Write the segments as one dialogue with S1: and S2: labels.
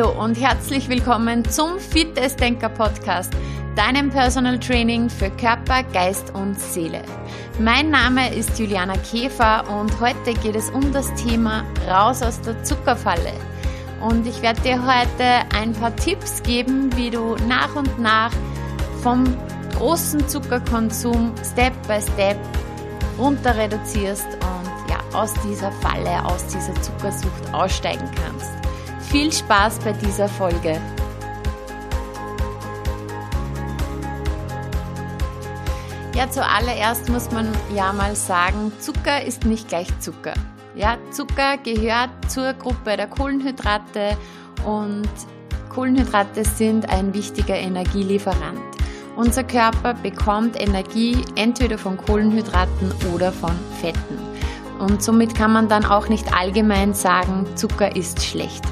S1: Hallo und herzlich willkommen zum Fitnessdenker Podcast, deinem Personal Training für Körper, Geist und Seele. Mein Name ist Juliana Käfer und heute geht es um das Thema Raus aus der Zuckerfalle. Und ich werde dir heute ein paar Tipps geben, wie du nach und nach vom großen Zuckerkonsum Step by Step runter reduzierst und ja, aus dieser Falle, aus dieser Zuckersucht aussteigen kannst. Viel Spaß bei dieser Folge. Ja, zuallererst muss man ja mal sagen, Zucker ist nicht gleich Zucker. Ja, Zucker gehört zur Gruppe der Kohlenhydrate und Kohlenhydrate sind ein wichtiger Energielieferant. Unser Körper bekommt Energie entweder von Kohlenhydraten oder von Fetten. Und somit kann man dann auch nicht allgemein sagen, Zucker ist schlecht.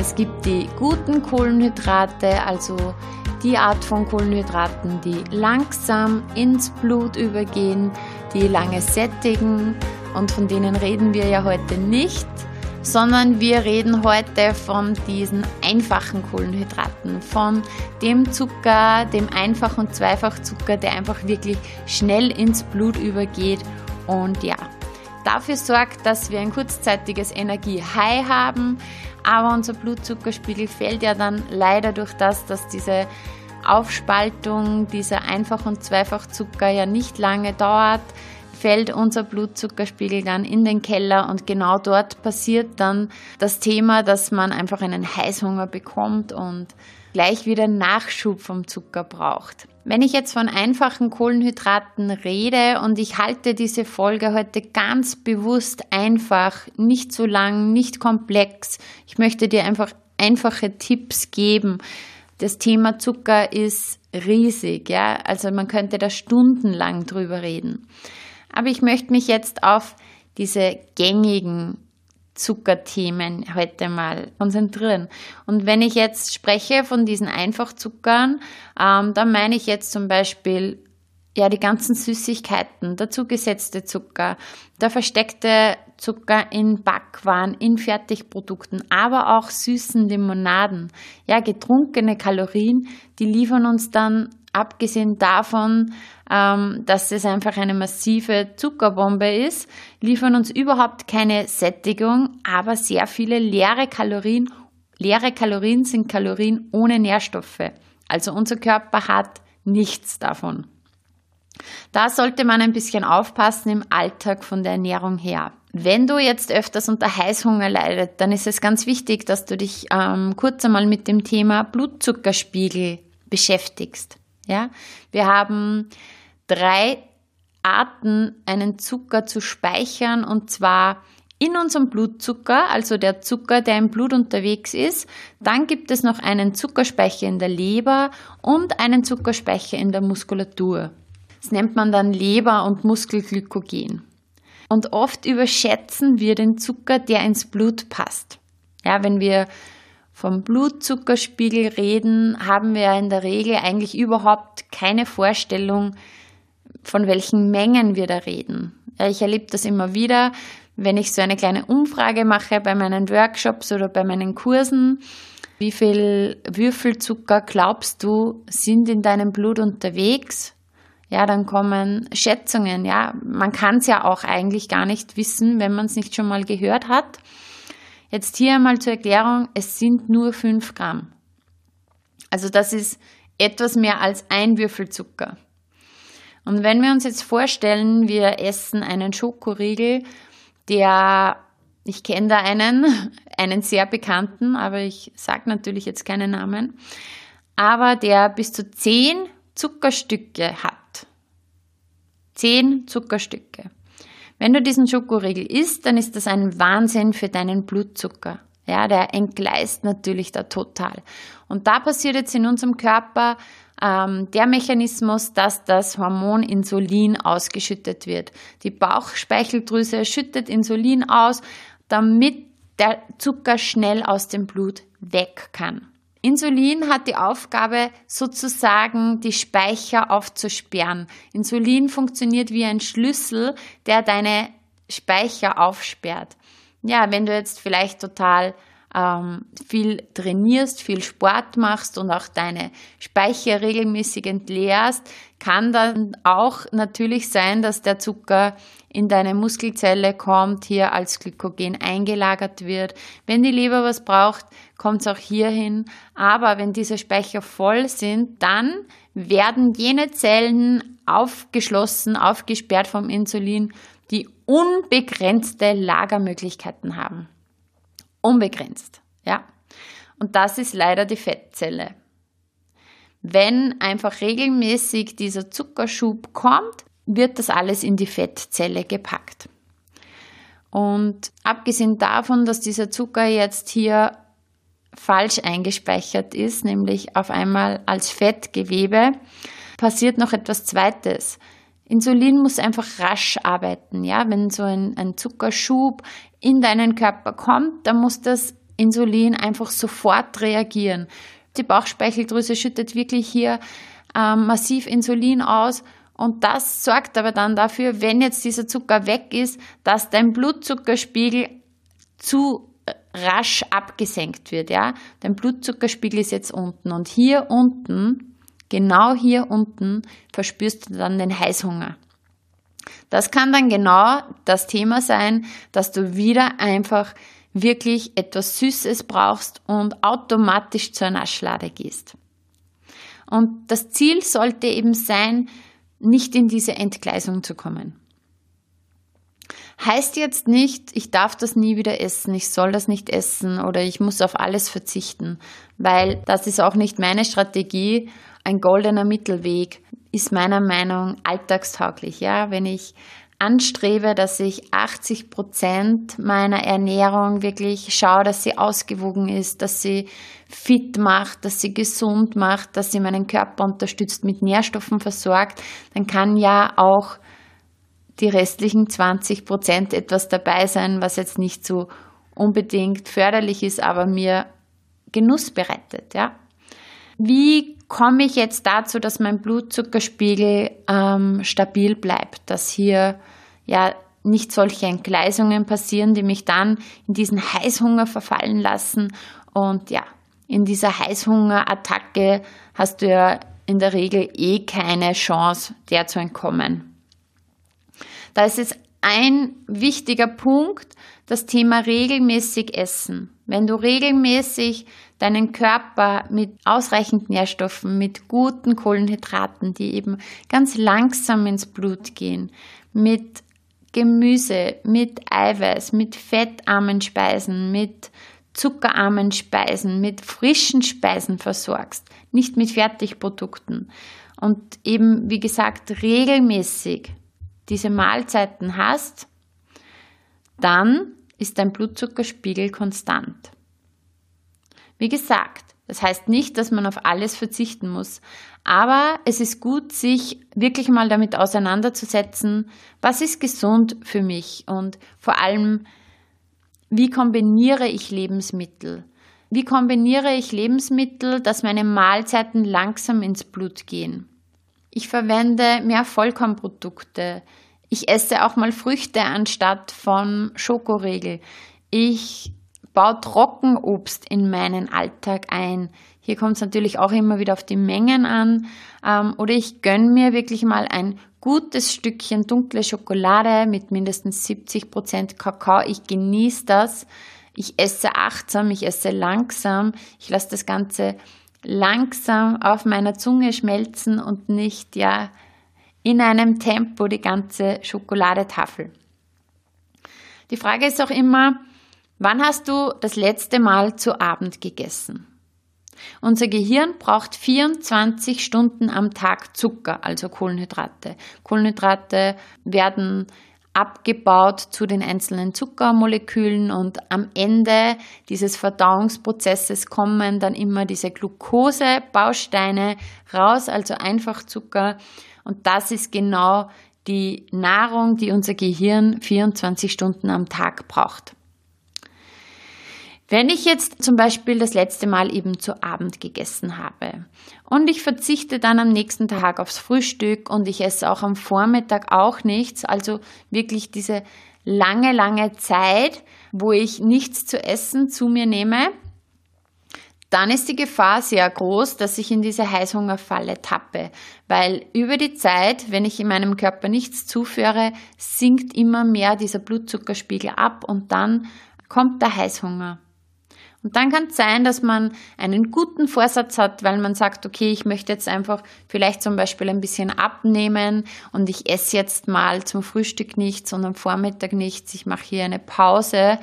S1: Es gibt die guten Kohlenhydrate, also die Art von Kohlenhydraten, die langsam ins Blut übergehen, die lange sättigen. Und von denen reden wir ja heute nicht, sondern wir reden heute von diesen einfachen Kohlenhydraten, von dem Zucker, dem Einfach- und Zweifachzucker, der einfach wirklich schnell ins Blut übergeht. Und ja, dafür sorgt, dass wir ein kurzzeitiges Energie-High haben, aber unser Blutzuckerspiegel fällt ja dann leider durch das, dass diese Aufspaltung dieser Einfach- und Zweifachzucker ja nicht lange dauert, fällt unser Blutzuckerspiegel dann in den Keller und genau dort passiert dann das Thema, dass man einfach einen Heißhunger bekommt und gleich wieder Nachschub vom Zucker braucht. Wenn ich jetzt von einfachen Kohlenhydraten rede und ich halte diese Folge heute ganz bewusst einfach, nicht zu lang, nicht komplex, ich möchte dir einfach einfache Tipps geben. Das Thema Zucker ist riesig, ja, also man könnte da stundenlang drüber reden. Aber ich möchte mich jetzt auf diese gängigen Zuckerthemen heute mal konzentrieren. Und wenn ich jetzt spreche von diesen Einfachzuckern, ähm, dann meine ich jetzt zum Beispiel ja die ganzen Süßigkeiten, der zugesetzte Zucker, der versteckte Zucker in Backwaren, in Fertigprodukten, aber auch süßen Limonaden. Ja, getrunkene Kalorien, die liefern uns dann abgesehen davon, ähm, dass es einfach eine massive Zuckerbombe ist, liefern uns überhaupt keine Sättigung, aber sehr viele leere Kalorien. Leere Kalorien sind Kalorien ohne Nährstoffe. Also unser Körper hat nichts davon. Da sollte man ein bisschen aufpassen im Alltag von der Ernährung her. Wenn du jetzt öfters unter Heißhunger leidest, dann ist es ganz wichtig, dass du dich ähm, kurz einmal mit dem Thema Blutzuckerspiegel beschäftigst. Ja, wir haben drei Arten, einen Zucker zu speichern und zwar in unserem Blutzucker, also der Zucker, der im Blut unterwegs ist. Dann gibt es noch einen Zuckerspeicher in der Leber und einen Zuckerspeicher in der Muskulatur. Das nennt man dann Leber- und Muskelglykogen. Und oft überschätzen wir den Zucker, der ins Blut passt. Ja, wenn wir vom Blutzuckerspiegel reden, haben wir in der Regel eigentlich überhaupt keine Vorstellung, von welchen Mengen wir da reden. Ich erlebe das immer wieder, wenn ich so eine kleine Umfrage mache bei meinen Workshops oder bei meinen Kursen. Wie viel Würfelzucker glaubst du sind in deinem Blut unterwegs? Ja, dann kommen Schätzungen. Ja, man kann es ja auch eigentlich gar nicht wissen, wenn man es nicht schon mal gehört hat. Jetzt hier einmal zur Erklärung, es sind nur 5 Gramm. Also das ist etwas mehr als ein Würfel Zucker. Und wenn wir uns jetzt vorstellen, wir essen einen Schokoriegel, der, ich kenne da einen, einen sehr bekannten, aber ich sage natürlich jetzt keinen Namen, aber der bis zu 10 Zuckerstücke hat. 10 Zuckerstücke. Wenn du diesen Schokoriegel isst, dann ist das ein Wahnsinn für deinen Blutzucker. Ja, der entgleist natürlich da total. Und da passiert jetzt in unserem Körper ähm, der Mechanismus, dass das Hormon Insulin ausgeschüttet wird. Die Bauchspeicheldrüse schüttet Insulin aus, damit der Zucker schnell aus dem Blut weg kann. Insulin hat die Aufgabe, sozusagen die Speicher aufzusperren. Insulin funktioniert wie ein Schlüssel, der deine Speicher aufsperrt. Ja, wenn du jetzt vielleicht total ähm, viel trainierst, viel Sport machst und auch deine Speicher regelmäßig entleerst, kann dann auch natürlich sein, dass der Zucker in deine Muskelzelle kommt, hier als Glykogen eingelagert wird. Wenn die Leber was braucht, kommt es auch hierhin. Aber wenn diese Speicher voll sind, dann werden jene Zellen aufgeschlossen, aufgesperrt vom Insulin, die unbegrenzte Lagermöglichkeiten haben. Unbegrenzt, ja. Und das ist leider die Fettzelle. Wenn einfach regelmäßig dieser Zuckerschub kommt, wird das alles in die Fettzelle gepackt. Und abgesehen davon, dass dieser Zucker jetzt hier falsch eingespeichert ist, nämlich auf einmal als Fettgewebe, passiert noch etwas Zweites. Insulin muss einfach rasch arbeiten. Ja? Wenn so ein, ein Zuckerschub in deinen Körper kommt, dann muss das Insulin einfach sofort reagieren. Die Bauchspeicheldrüse schüttet wirklich hier ähm, massiv Insulin aus und das sorgt aber dann dafür, wenn jetzt dieser Zucker weg ist, dass dein Blutzuckerspiegel zu rasch abgesenkt wird. Ja? Dein Blutzuckerspiegel ist jetzt unten und hier unten, genau hier unten, verspürst du dann den Heißhunger. Das kann dann genau das Thema sein, dass du wieder einfach wirklich etwas Süßes brauchst und automatisch zur Naschlade gehst. Und das Ziel sollte eben sein, nicht in diese Entgleisung zu kommen. Heißt jetzt nicht, ich darf das nie wieder essen, ich soll das nicht essen oder ich muss auf alles verzichten, weil das ist auch nicht meine Strategie. Ein goldener Mittelweg ist meiner Meinung alltagstauglich. Ja, wenn ich anstrebe, dass ich 80 Prozent meiner Ernährung wirklich schaue, dass sie ausgewogen ist, dass sie fit macht, dass sie gesund macht, dass sie meinen Körper unterstützt, mit Nährstoffen versorgt, dann kann ja auch die restlichen 20 Prozent etwas dabei sein, was jetzt nicht so unbedingt förderlich ist, aber mir Genuss bereitet, ja. Wie komme ich jetzt dazu, dass mein Blutzuckerspiegel ähm, stabil bleibt, dass hier ja nicht solche Entgleisungen passieren, die mich dann in diesen Heißhunger verfallen lassen und ja, in dieser Heißhungerattacke hast du ja in der Regel eh keine Chance, der zu entkommen. Da ist es ein wichtiger Punkt, das Thema regelmäßig Essen. Wenn du regelmäßig deinen Körper mit ausreichend Nährstoffen, mit guten Kohlenhydraten, die eben ganz langsam ins Blut gehen, mit Gemüse, mit Eiweiß, mit fettarmen Speisen, mit zuckerarmen Speisen, mit frischen Speisen versorgst, nicht mit Fertigprodukten und eben, wie gesagt, regelmäßig diese Mahlzeiten hast, dann ist dein Blutzuckerspiegel konstant. Wie gesagt, das heißt nicht, dass man auf alles verzichten muss, aber es ist gut, sich wirklich mal damit auseinanderzusetzen, was ist gesund für mich und vor allem, wie kombiniere ich Lebensmittel? Wie kombiniere ich Lebensmittel, dass meine Mahlzeiten langsam ins Blut gehen? Ich verwende mehr Vollkornprodukte. Ich esse auch mal Früchte anstatt von Schokoriegel. Ich baue Trockenobst in meinen Alltag ein. Hier kommt es natürlich auch immer wieder auf die Mengen an. Ähm, oder ich gönne mir wirklich mal ein gutes Stückchen dunkle Schokolade mit mindestens 70 Prozent Kakao. Ich genieße das. Ich esse achtsam, ich esse langsam. Ich lasse das Ganze langsam auf meiner Zunge schmelzen und nicht ja in einem Tempo die ganze Schokoladetafel. Die Frage ist auch immer, wann hast du das letzte Mal zu Abend gegessen? Unser Gehirn braucht 24 Stunden am Tag Zucker, also Kohlenhydrate. Kohlenhydrate werden abgebaut zu den einzelnen Zuckermolekülen und am Ende dieses Verdauungsprozesses kommen dann immer diese Glukosebausteine raus, also Einfachzucker. Und das ist genau die Nahrung, die unser Gehirn 24 Stunden am Tag braucht. Wenn ich jetzt zum Beispiel das letzte Mal eben zu Abend gegessen habe und ich verzichte dann am nächsten Tag aufs Frühstück und ich esse auch am Vormittag auch nichts, also wirklich diese lange, lange Zeit, wo ich nichts zu essen zu mir nehme, dann ist die Gefahr sehr groß, dass ich in diese Heißhungerfalle tappe, weil über die Zeit, wenn ich in meinem Körper nichts zuführe, sinkt immer mehr dieser Blutzuckerspiegel ab und dann kommt der Heißhunger. Und dann kann es sein, dass man einen guten Vorsatz hat, weil man sagt, okay, ich möchte jetzt einfach vielleicht zum Beispiel ein bisschen abnehmen und ich esse jetzt mal zum Frühstück nichts und am Vormittag nichts. Ich mache hier eine Pause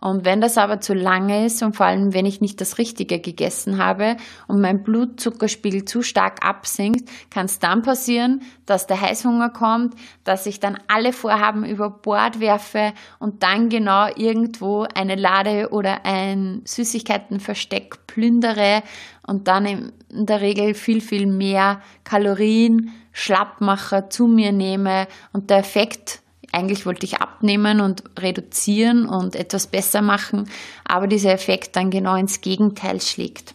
S1: und wenn das aber zu lange ist und vor allem, wenn ich nicht das Richtige gegessen habe und mein Blutzuckerspiegel zu stark absinkt, kann es dann passieren, dass der Heißhunger kommt, dass ich dann alle Vorhaben über Bord werfe und dann genau irgendwo eine Lade oder ein Süßigkeitenversteck plündere und dann in der Regel viel, viel mehr Kalorien, Schlappmacher zu mir nehme und der Effekt eigentlich wollte ich abnehmen und reduzieren und etwas besser machen, aber dieser Effekt dann genau ins Gegenteil schlägt.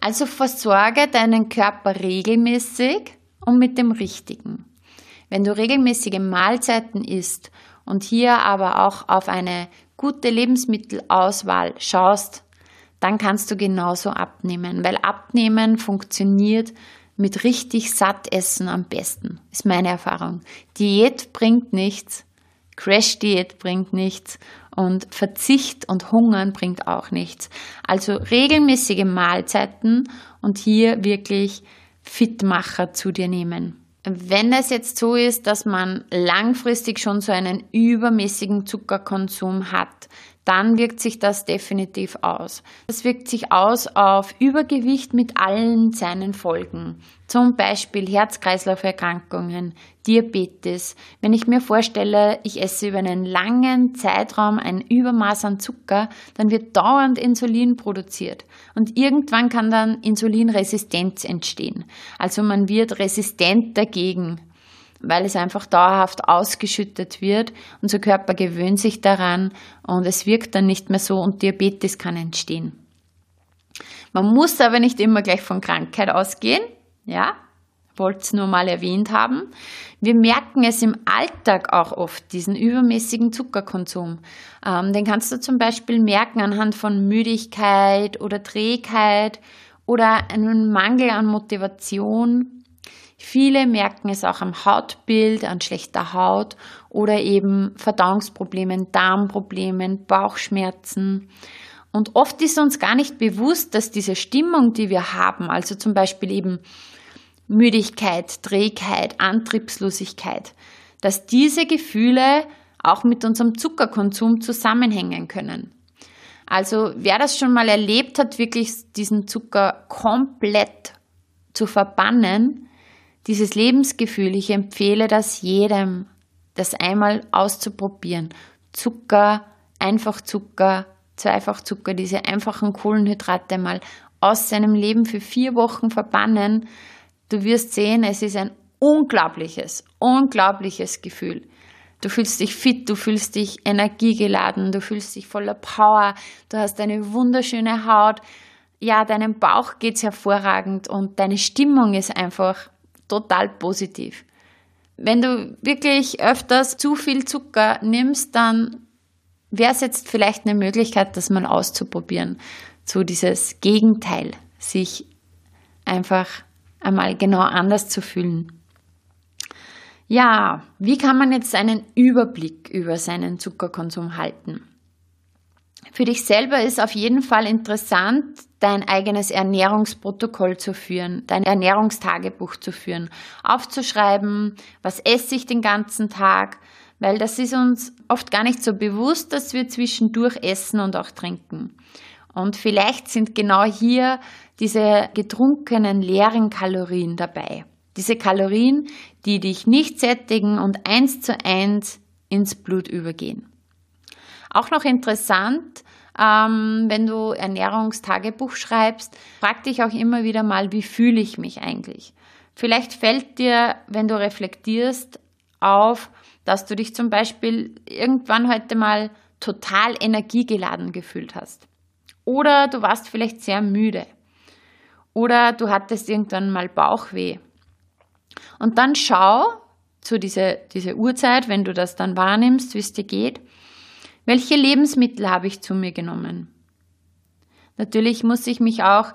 S1: Also versorge deinen Körper regelmäßig und mit dem Richtigen. Wenn du regelmäßige Mahlzeiten isst und hier aber auch auf eine gute Lebensmittelauswahl schaust, dann kannst du genauso abnehmen, weil Abnehmen funktioniert mit richtig satt essen am besten, ist meine Erfahrung. Diät bringt nichts, Crash-Diät bringt nichts und Verzicht und Hungern bringt auch nichts. Also regelmäßige Mahlzeiten und hier wirklich Fitmacher zu dir nehmen. Wenn es jetzt so ist, dass man langfristig schon so einen übermäßigen Zuckerkonsum hat, dann wirkt sich das definitiv aus. Das wirkt sich aus auf Übergewicht mit allen seinen Folgen. Zum Beispiel Herz-Kreislauf-Erkrankungen, Diabetes. Wenn ich mir vorstelle, ich esse über einen langen Zeitraum ein Übermaß an Zucker, dann wird dauernd Insulin produziert. Und irgendwann kann dann Insulinresistenz entstehen. Also man wird resistent dagegen weil es einfach dauerhaft ausgeschüttet wird. Unser Körper gewöhnt sich daran und es wirkt dann nicht mehr so und Diabetes kann entstehen. Man muss aber nicht immer gleich von Krankheit ausgehen, ja, wollte es nur mal erwähnt haben. Wir merken es im Alltag auch oft, diesen übermäßigen Zuckerkonsum. Ähm, den kannst du zum Beispiel merken anhand von Müdigkeit oder Trägheit oder einem Mangel an Motivation Viele merken es auch am Hautbild, an schlechter Haut oder eben Verdauungsproblemen, Darmproblemen, Bauchschmerzen. Und oft ist uns gar nicht bewusst, dass diese Stimmung, die wir haben, also zum Beispiel eben Müdigkeit, Trägheit, Antriebslosigkeit, dass diese Gefühle auch mit unserem Zuckerkonsum zusammenhängen können. Also wer das schon mal erlebt hat, wirklich diesen Zucker komplett zu verbannen, dieses Lebensgefühl, ich empfehle das jedem, das einmal auszuprobieren. Zucker, Einfachzucker, Zweifachzucker, diese einfachen Kohlenhydrate mal aus seinem Leben für vier Wochen verbannen. Du wirst sehen, es ist ein unglaubliches, unglaubliches Gefühl. Du fühlst dich fit, du fühlst dich energiegeladen, du fühlst dich voller Power, du hast eine wunderschöne Haut, ja, deinem Bauch geht's hervorragend und deine Stimmung ist einfach total positiv. Wenn du wirklich öfters zu viel Zucker nimmst, dann wäre es jetzt vielleicht eine Möglichkeit, das mal auszuprobieren. So dieses Gegenteil, sich einfach einmal genau anders zu fühlen. Ja, wie kann man jetzt einen Überblick über seinen Zuckerkonsum halten? Für dich selber ist auf jeden Fall interessant, dein eigenes Ernährungsprotokoll zu führen, dein Ernährungstagebuch zu führen, aufzuschreiben, was esse ich den ganzen Tag, weil das ist uns oft gar nicht so bewusst, dass wir zwischendurch essen und auch trinken. Und vielleicht sind genau hier diese getrunkenen leeren Kalorien dabei. Diese Kalorien, die dich nicht sättigen und eins zu eins ins Blut übergehen. Auch noch interessant, ähm, wenn du Ernährungstagebuch schreibst, frag dich auch immer wieder mal, wie fühle ich mich eigentlich? Vielleicht fällt dir, wenn du reflektierst, auf, dass du dich zum Beispiel irgendwann heute mal total energiegeladen gefühlt hast. Oder du warst vielleicht sehr müde. Oder du hattest irgendwann mal Bauchweh. Und dann schau zu dieser diese Uhrzeit, wenn du das dann wahrnimmst, wie es dir geht, Welche Lebensmittel habe ich zu mir genommen? Natürlich muss ich mich auch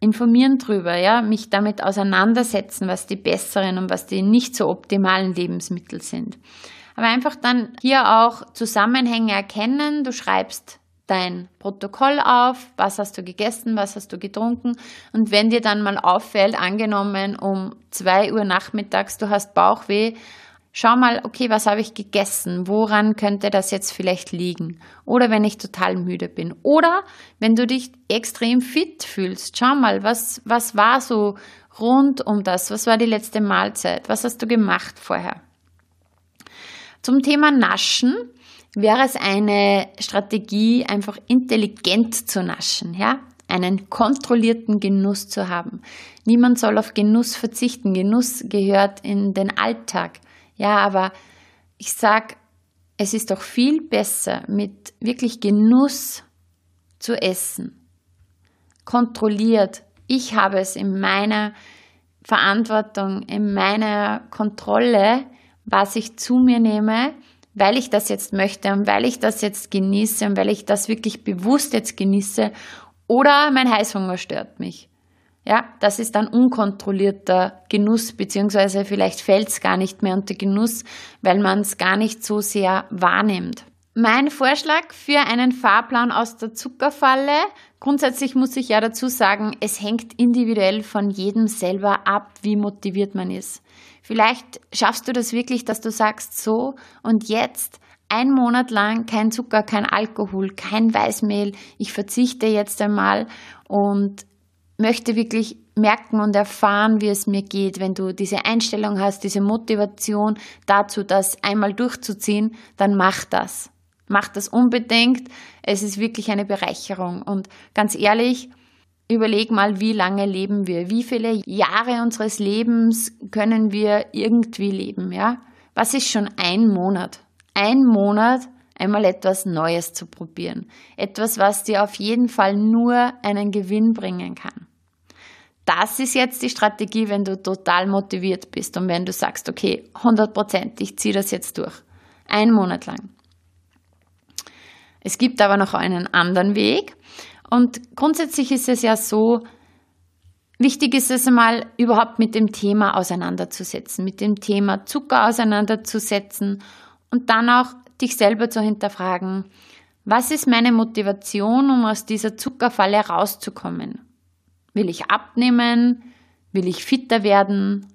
S1: informieren drüber, ja, mich damit auseinandersetzen, was die besseren und was die nicht so optimalen Lebensmittel sind. Aber einfach dann hier auch Zusammenhänge erkennen. Du schreibst dein Protokoll auf, was hast du gegessen, was hast du getrunken und wenn dir dann mal auffällt, angenommen um zwei Uhr nachmittags, du hast Bauchweh, schau mal, okay, was habe ich gegessen? Woran könnte das jetzt vielleicht liegen? Oder wenn ich total müde bin. Oder wenn du dich extrem fit fühlst, schau mal, was, was war so rund um das? Was war die letzte Mahlzeit? Was hast du gemacht vorher? Zum Thema Naschen wäre es eine Strategie, einfach intelligent zu naschen, ja? Einen kontrollierten Genuss zu haben. Niemand soll auf Genuss verzichten. Genuss gehört in den Alltag. Ja, aber ich sag, es ist doch viel besser, mit wirklich Genuss zu essen. Kontrolliert. Ich habe es in meiner Verantwortung, in meiner Kontrolle, was ich zu mir nehme weil ich das jetzt möchte und weil ich das jetzt genieße und weil ich das wirklich bewusst jetzt genieße oder mein Heißhunger stört mich. Ja, das ist dann unkontrollierter Genuss, beziehungsweise vielleicht fällt es gar nicht mehr unter Genuss, weil man es gar nicht so sehr wahrnimmt. Mein Vorschlag für einen Fahrplan aus der Zuckerfalle. Grundsätzlich muss ich ja dazu sagen, es hängt individuell von jedem selber ab, wie motiviert man ist. Vielleicht schaffst du das wirklich, dass du sagst, so und jetzt ein Monat lang kein Zucker, kein Alkohol, kein Weißmehl. Ich verzichte jetzt einmal und möchte wirklich merken und erfahren, wie es mir geht. Wenn du diese Einstellung hast, diese Motivation dazu, das einmal durchzuziehen, dann mach das. Macht das unbedingt. Es ist wirklich eine Bereicherung. Und ganz ehrlich, überleg mal, wie lange leben wir? Wie viele Jahre unseres Lebens können wir irgendwie leben? Ja? Was ist schon ein Monat? Ein Monat einmal etwas Neues zu probieren. Etwas, was dir auf jeden Fall nur einen Gewinn bringen kann. Das ist jetzt die Strategie, wenn du total motiviert bist und wenn du sagst, okay, 100 Prozent, ich ziehe das jetzt durch. Ein Monat lang. Es gibt aber noch einen anderen Weg. Und grundsätzlich ist es ja so, wichtig ist es einmal überhaupt mit dem Thema auseinanderzusetzen, mit dem Thema Zucker auseinanderzusetzen und dann auch dich selber zu hinterfragen, was ist meine Motivation, um aus dieser Zuckerfalle rauszukommen? Will ich abnehmen? Will ich fitter werden?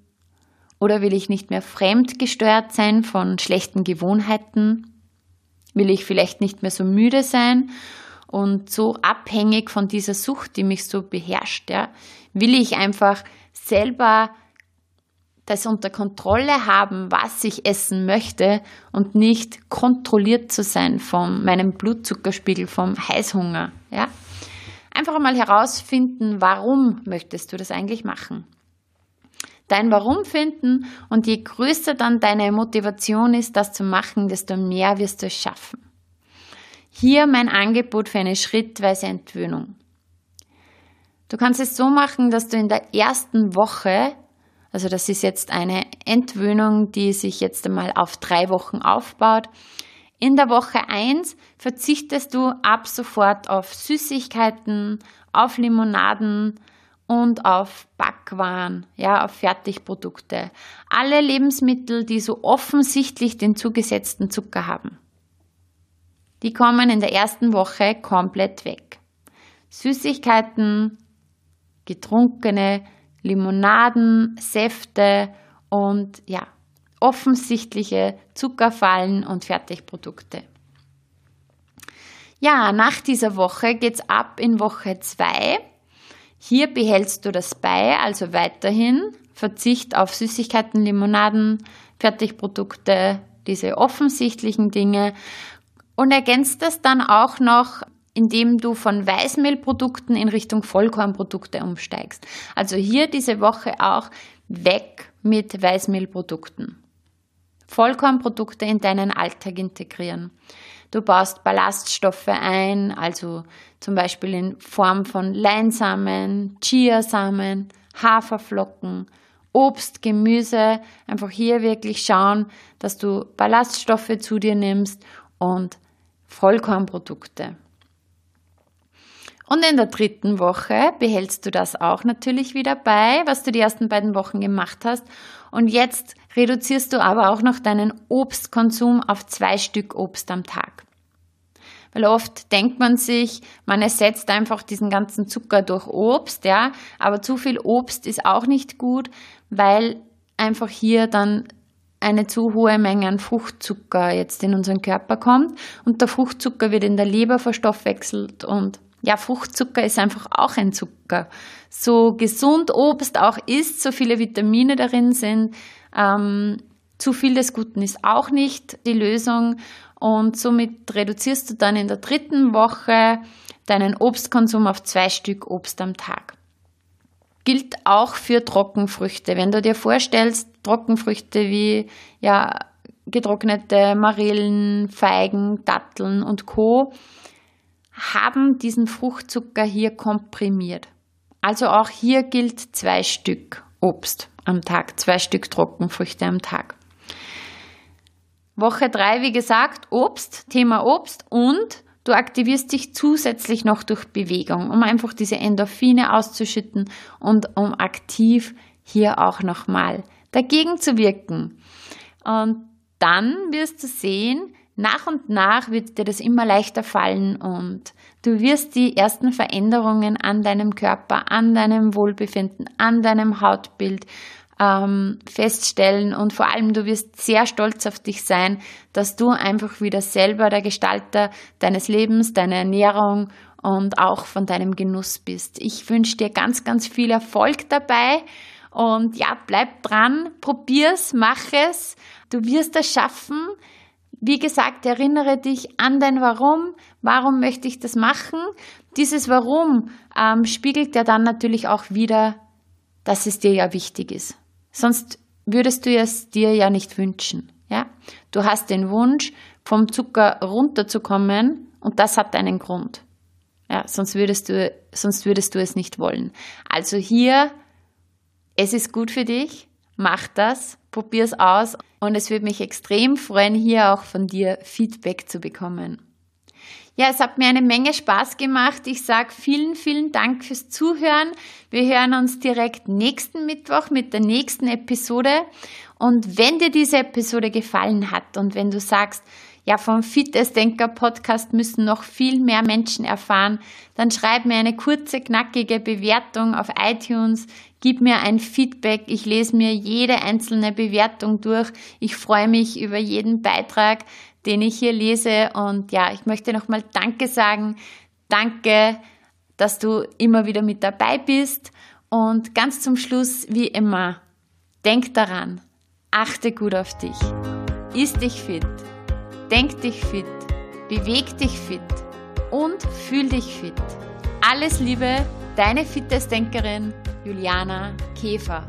S1: Oder will ich nicht mehr fremdgesteuert sein von schlechten Gewohnheiten? Will ich vielleicht nicht mehr so müde sein und so abhängig von dieser Sucht, die mich so beherrscht? Ja? Will ich einfach selber das unter Kontrolle haben, was ich essen möchte und nicht kontrolliert zu sein von meinem Blutzuckerspiegel, vom Heißhunger? Ja? Einfach einmal herausfinden, warum möchtest du das eigentlich machen? dein Warum finden und je größer dann deine Motivation ist, das zu machen, desto mehr wirst du es schaffen. Hier mein Angebot für eine schrittweise Entwöhnung. Du kannst es so machen, dass du in der ersten Woche, also das ist jetzt eine Entwöhnung, die sich jetzt einmal auf drei Wochen aufbaut, in der Woche 1 verzichtest du ab sofort auf Süßigkeiten, auf Limonaden, und auf Backwaren, ja, auf Fertigprodukte. Alle Lebensmittel, die so offensichtlich den zugesetzten Zucker haben. Die kommen in der ersten Woche komplett weg. Süßigkeiten, getrunkene Limonaden, Säfte und ja, offensichtliche Zuckerfallen und Fertigprodukte. Ja, nach dieser Woche geht's ab in Woche 2 hier behältst du das bei, also weiterhin Verzicht auf Süßigkeiten, Limonaden, Fertigprodukte, diese offensichtlichen Dinge und ergänzt das dann auch noch, indem du von Weißmehlprodukten in Richtung Vollkornprodukte umsteigst. Also hier diese Woche auch weg mit Weißmehlprodukten. Vollkornprodukte in deinen Alltag integrieren. Du baust Ballaststoffe ein, also zum Beispiel in Form von Leinsamen, Chiasamen, Haferflocken, Obst, Gemüse. Einfach hier wirklich schauen, dass du Ballaststoffe zu dir nimmst und Vollkornprodukte. Und in der dritten Woche behältst du das auch natürlich wieder bei, was du die ersten beiden Wochen gemacht hast. Und jetzt reduzierst du aber auch noch deinen Obstkonsum auf zwei Stück Obst am Tag. Weil oft denkt man sich, man ersetzt einfach diesen ganzen Zucker durch Obst, ja. Aber zu viel Obst ist auch nicht gut, weil einfach hier dann eine zu hohe Menge an Fruchtzucker jetzt in unseren Körper kommt und der Fruchtzucker wird in der Leber verstoffwechselt und ja, Fruchtzucker ist einfach auch ein Zucker. So gesund Obst auch ist, so viele Vitamine darin sind, ähm, zu viel des Guten ist auch nicht die Lösung und somit reduzierst du dann in der dritten Woche deinen Obstkonsum auf zwei Stück Obst am Tag. Gilt auch für Trockenfrüchte. Wenn du dir vorstellst, Trockenfrüchte wie ja, getrocknete Marillen, Feigen, Datteln und Co haben diesen Fruchtzucker hier komprimiert. Also auch hier gilt zwei Stück Obst am Tag, zwei Stück Trockenfrüchte am Tag. Woche drei, wie gesagt, Obst, Thema Obst und du aktivierst dich zusätzlich noch durch Bewegung, um einfach diese Endorphine auszuschütten und um aktiv hier auch nochmal dagegen zu wirken. Und dann wirst du sehen, nach und nach wird dir das immer leichter fallen und du wirst die ersten Veränderungen an deinem Körper, an deinem Wohlbefinden, an deinem Hautbild ähm, feststellen und vor allem du wirst sehr stolz auf dich sein, dass du einfach wieder selber der Gestalter deines Lebens, deiner Ernährung und auch von deinem Genuss bist. Ich wünsche dir ganz, ganz viel Erfolg dabei und ja, bleib dran, probier's, mach es. Du wirst es schaffen. Wie gesagt, erinnere dich an dein Warum. Warum möchte ich das machen? Dieses Warum ähm, spiegelt ja dann natürlich auch wieder, dass es dir ja wichtig ist. Sonst würdest du es dir ja nicht wünschen. Ja? Du hast den Wunsch, vom Zucker runterzukommen und das hat einen Grund. Ja, sonst würdest du, sonst würdest du es nicht wollen. Also hier, es ist gut für dich, mach das, probier es aus und es würde mich extrem freuen, hier auch von dir Feedback zu bekommen. Ja, es hat mir eine Menge Spaß gemacht. Ich sage vielen, vielen Dank fürs Zuhören. Wir hören uns direkt nächsten Mittwoch mit der nächsten Episode. Und wenn dir diese Episode gefallen hat und wenn du sagst, ja, vom Fitnessdenker Podcast müssen noch viel mehr Menschen erfahren, dann schreib mir eine kurze, knackige Bewertung auf iTunes, gib mir ein Feedback, ich lese mir jede einzelne Bewertung durch. Ich freue mich über jeden Beitrag, den ich hier lese. Und ja, ich möchte nochmal Danke sagen. Danke, dass du immer wieder mit dabei bist. Und ganz zum Schluss, wie immer, denk daran, achte gut auf dich, iss dich fit Denk dich fit, beweg dich fit und fühl dich fit. Alles Liebe, deine Fitnessdenkerin Juliana Käfer.